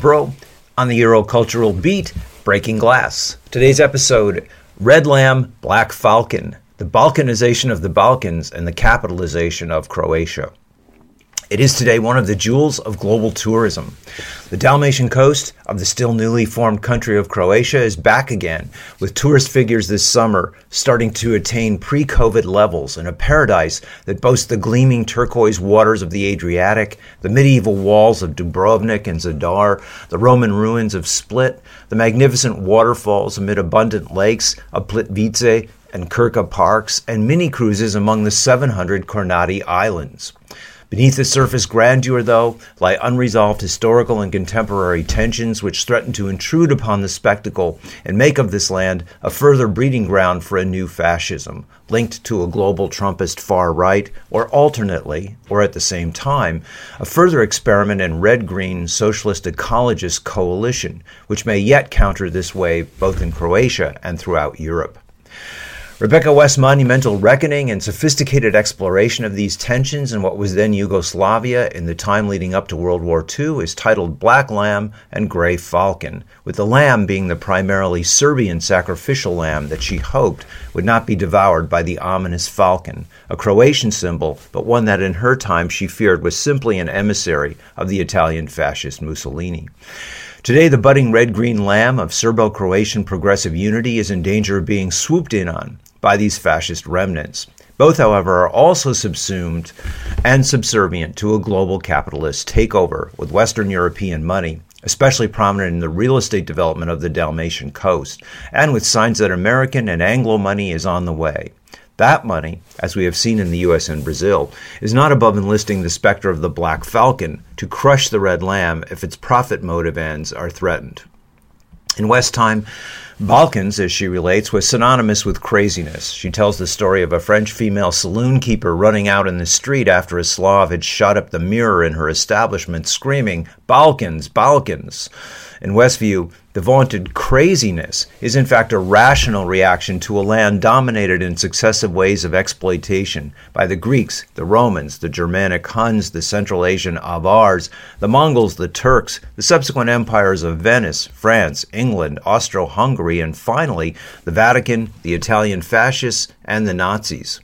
Broe on the Eurocultural Beat, Breaking Glass. Today's episode Red Lamb, Black Falcon, the Balkanization of the Balkans and the capitalization of Croatia. It is today one of the jewels of global tourism. The Dalmatian coast of the still newly formed country of Croatia is back again, with tourist figures this summer starting to attain pre COVID levels in a paradise that boasts the gleaming turquoise waters of the Adriatic, the medieval walls of Dubrovnik and Zadar, the Roman ruins of Split, the magnificent waterfalls amid abundant lakes of Plitvice and Krka parks, and mini cruises among the 700 Kornati islands. Beneath the surface grandeur, though, lie unresolved historical and contemporary tensions which threaten to intrude upon the spectacle and make of this land a further breeding ground for a new fascism, linked to a global Trumpist far right, or alternately, or at the same time, a further experiment in red green socialist ecologist coalition, which may yet counter this wave both in Croatia and throughout Europe. Rebecca West's monumental reckoning and sophisticated exploration of these tensions in what was then Yugoslavia in the time leading up to World War II is titled Black Lamb and Grey Falcon, with the lamb being the primarily Serbian sacrificial lamb that she hoped would not be devoured by the ominous falcon, a Croatian symbol, but one that in her time she feared was simply an emissary of the Italian fascist Mussolini. Today, the budding red green lamb of Serbo Croatian progressive unity is in danger of being swooped in on by these fascist remnants. Both, however, are also subsumed and subservient to a global capitalist takeover with Western European money, especially prominent in the real estate development of the Dalmatian coast, and with signs that American and Anglo money is on the way. That money, as we have seen in the US and Brazil, is not above enlisting the specter of the black falcon to crush the red lamb if its profit motive ends are threatened. In West time, Balkans, as she relates, was synonymous with craziness. She tells the story of a French female saloon keeper running out in the street after a Slav had shot up the mirror in her establishment, screaming, Balkans, Balkans. In Westview, the vaunted craziness is in fact a rational reaction to a land dominated in successive ways of exploitation by the Greeks, the Romans, the Germanic Huns, the Central Asian Avars, the Mongols, the Turks, the subsequent empires of Venice, France, England, Austro Hungary, and finally the Vatican, the Italian fascists, and the Nazis.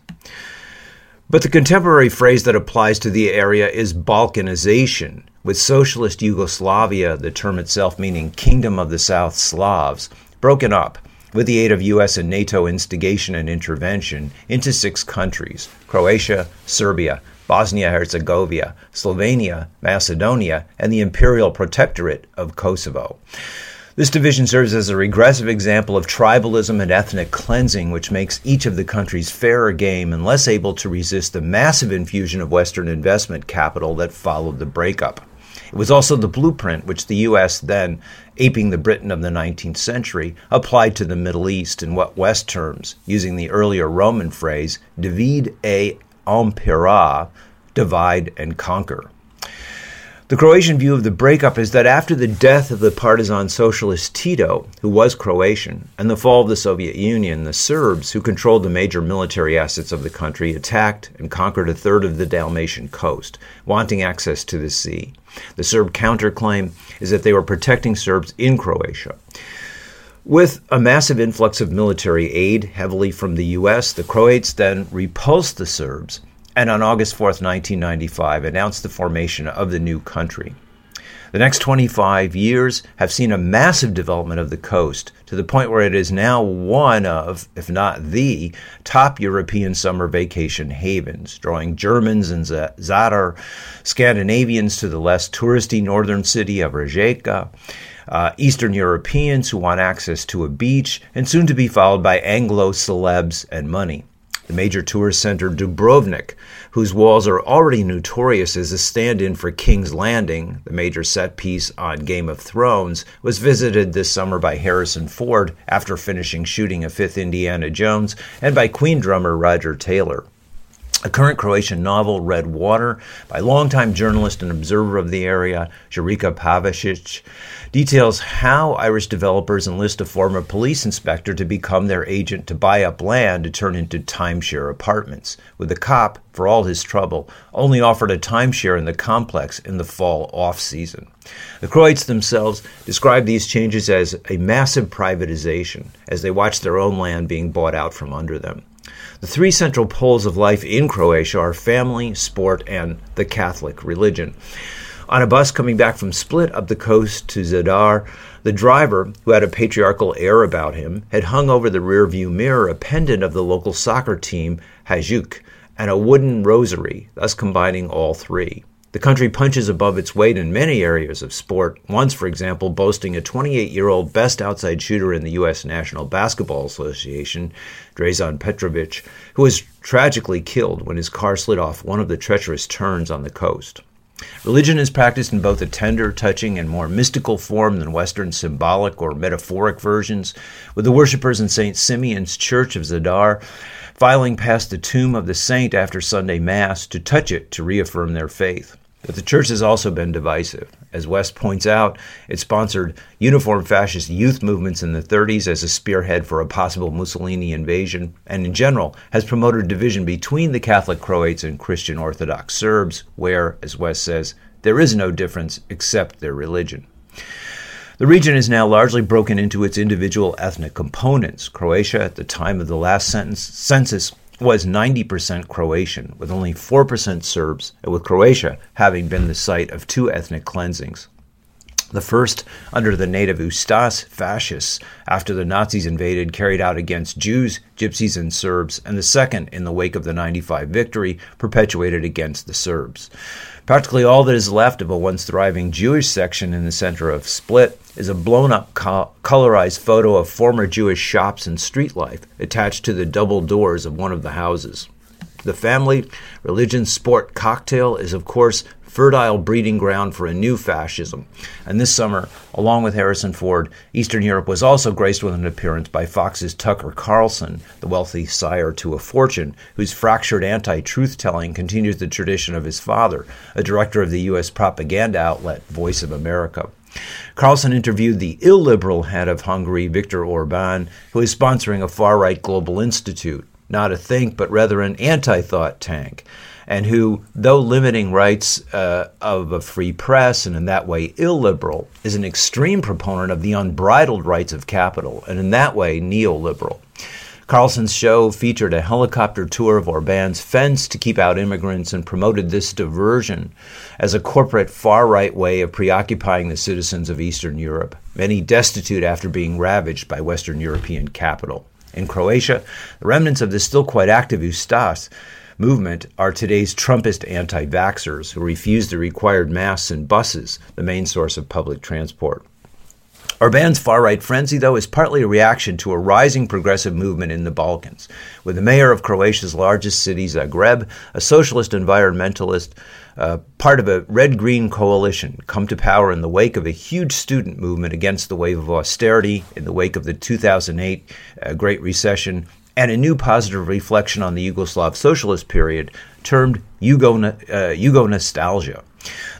But the contemporary phrase that applies to the area is Balkanization, with socialist Yugoslavia, the term itself meaning Kingdom of the South Slavs, broken up with the aid of US and NATO instigation and intervention into six countries Croatia, Serbia, Bosnia Herzegovina, Slovenia, Macedonia, and the Imperial Protectorate of Kosovo. This division serves as a regressive example of tribalism and ethnic cleansing, which makes each of the countries fairer game and less able to resist the massive infusion of Western investment capital that followed the breakup. It was also the blueprint which the U.S., then aping the Britain of the 19th century, applied to the Middle East in what West terms, using the earlier Roman phrase, divide et impera, divide and conquer. The Croatian view of the breakup is that after the death of the partisan socialist Tito, who was Croatian, and the fall of the Soviet Union, the Serbs, who controlled the major military assets of the country, attacked and conquered a third of the Dalmatian coast, wanting access to the sea. The Serb counterclaim is that they were protecting Serbs in Croatia. With a massive influx of military aid, heavily from the U.S., the Croats then repulsed the Serbs and on August 4, 1995, announced the formation of the new country. The next 25 years have seen a massive development of the coast to the point where it is now one of, if not the, top European summer vacation havens, drawing Germans and Zadar, Scandinavians to the less touristy northern city of Rijeka, uh, Eastern Europeans who want access to a beach, and soon to be followed by Anglo celebs and money. The major tourist center Dubrovnik, whose walls are already notorious as a stand in for King's Landing, the major set piece on Game of Thrones, was visited this summer by Harrison Ford after finishing shooting a fifth Indiana Jones and by Queen drummer Roger Taylor. A current Croatian novel, Red Water, by longtime journalist and observer of the area, Jurica Pavičić, details how Irish developers enlist a former police inspector to become their agent to buy up land to turn into timeshare apartments, with the cop, for all his trouble, only offered a timeshare in the complex in the fall off season. The Croats themselves describe these changes as a massive privatization as they watch their own land being bought out from under them. The three central poles of life in Croatia are family, sport, and the Catholic religion. On a bus coming back from Split up the coast to Zadar, the driver, who had a patriarchal air about him, had hung over the rearview mirror a pendant of the local soccer team, Hajduk, and a wooden rosary, thus combining all three. The country punches above its weight in many areas of sport, once, for example, boasting a 28 year old best outside shooter in the U.S. National Basketball Association, Drazen Petrovic, who was tragically killed when his car slid off one of the treacherous turns on the coast. Religion is practiced in both a tender, touching, and more mystical form than Western symbolic or metaphoric versions, with the worshippers in St. Simeon's Church of Zadar filing past the tomb of the saint after Sunday Mass to touch it to reaffirm their faith. But the church has also been divisive. As West points out, it sponsored uniform fascist youth movements in the 30s as a spearhead for a possible Mussolini invasion, and in general has promoted division between the Catholic Croats and Christian Orthodox Serbs, where, as West says, there is no difference except their religion. The region is now largely broken into its individual ethnic components. Croatia, at the time of the last sentence, census, was 90% Croatian, with only 4% Serbs, with Croatia having been the site of two ethnic cleansings. The first under the native Ustaš fascists after the Nazis invaded carried out against Jews, Gypsies, and Serbs, and the second in the wake of the 95 victory perpetuated against the Serbs. Practically all that is left of a once thriving Jewish section in the center of Split is a blown up co- colorized photo of former Jewish shops and street life attached to the double doors of one of the houses. The family, religion, sport cocktail is, of course, fertile breeding ground for a new fascism. And this summer, along with Harrison Ford, Eastern Europe was also graced with an appearance by Fox's Tucker Carlson, the wealthy sire to a fortune, whose fractured anti truth telling continues the tradition of his father, a director of the U.S. propaganda outlet Voice of America. Carlson interviewed the illiberal head of Hungary, Viktor Orban, who is sponsoring a far right global institute, not a think, but rather an anti thought tank and who, though limiting rights uh, of a free press and in that way illiberal, is an extreme proponent of the unbridled rights of capital, and in that way neoliberal. Carlson's show featured a helicopter tour of Orban's fence to keep out immigrants and promoted this diversion as a corporate far right way of preoccupying the citizens of Eastern Europe, many destitute after being ravaged by Western European capital. In Croatia, the remnants of the still quite active Ustaš movement are today's Trumpist anti vaxxers who refuse the required masks and buses, the main source of public transport. Orban's far right frenzy, though, is partly a reaction to a rising progressive movement in the Balkans, with the mayor of Croatia's largest city, Zagreb, a socialist environmentalist, uh, part of a red green coalition, come to power in the wake of a huge student movement against the wave of austerity, in the wake of the 2008 uh, Great Recession, and a new positive reflection on the Yugoslav socialist period termed Yugo, uh, Yugo nostalgia.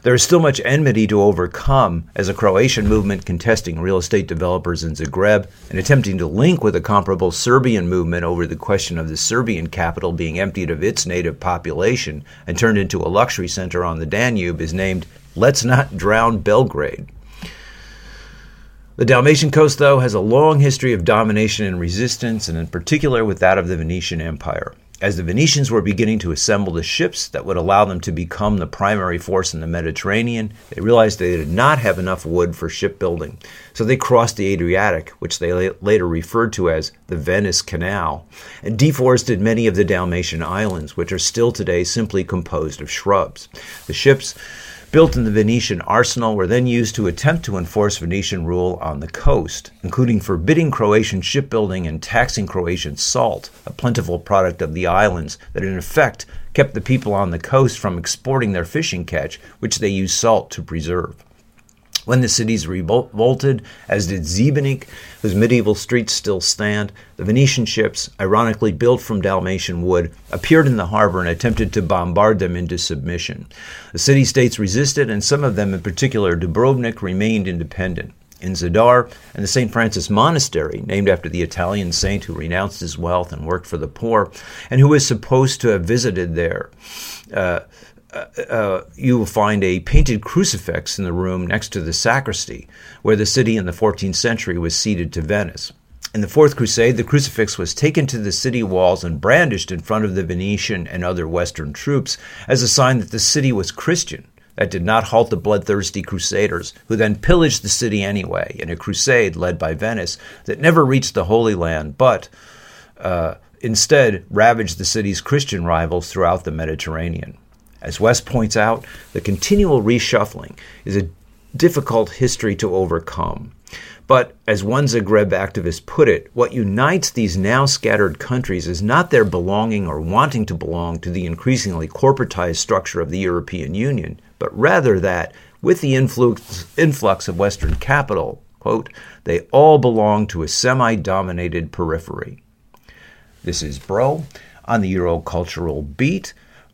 There is still much enmity to overcome as a Croatian movement contesting real estate developers in Zagreb and attempting to link with a comparable Serbian movement over the question of the Serbian capital being emptied of its native population and turned into a luxury center on the Danube is named Let's Not Drown Belgrade. The Dalmatian coast, though, has a long history of domination and resistance, and in particular with that of the Venetian Empire. As the Venetians were beginning to assemble the ships that would allow them to become the primary force in the Mediterranean, they realized they did not have enough wood for shipbuilding. So they crossed the Adriatic, which they later referred to as the Venice Canal, and deforested many of the Dalmatian islands, which are still today simply composed of shrubs. The ships built in the Venetian arsenal were then used to attempt to enforce Venetian rule on the coast, including forbidding Croatian shipbuilding and taxing Croatian salt, a plentiful product of the islands that in effect kept the people on the coast from exporting their fishing catch, which they used salt to preserve. When the cities revolted, as did Šibenik, whose medieval streets still stand, the Venetian ships, ironically built from Dalmatian wood, appeared in the harbor and attempted to bombard them into submission. The city states resisted, and some of them, in particular Dubrovnik, remained independent. In Zadar and the St. Francis Monastery, named after the Italian saint who renounced his wealth and worked for the poor, and who is supposed to have visited there, uh, uh, uh, you will find a painted crucifix in the room next to the sacristy, where the city in the 14th century was ceded to Venice. In the Fourth Crusade, the crucifix was taken to the city walls and brandished in front of the Venetian and other Western troops as a sign that the city was Christian. That did not halt the bloodthirsty crusaders, who then pillaged the city anyway in a crusade led by Venice that never reached the Holy Land, but uh, instead ravaged the city's Christian rivals throughout the Mediterranean. As West points out, the continual reshuffling is a difficult history to overcome. But as one Zagreb activist put it, what unites these now scattered countries is not their belonging or wanting to belong to the increasingly corporatized structure of the European Union, but rather that, with the influx, influx of Western capital, quote, they all belong to a semi dominated periphery. This is Broe on the Eurocultural Beat.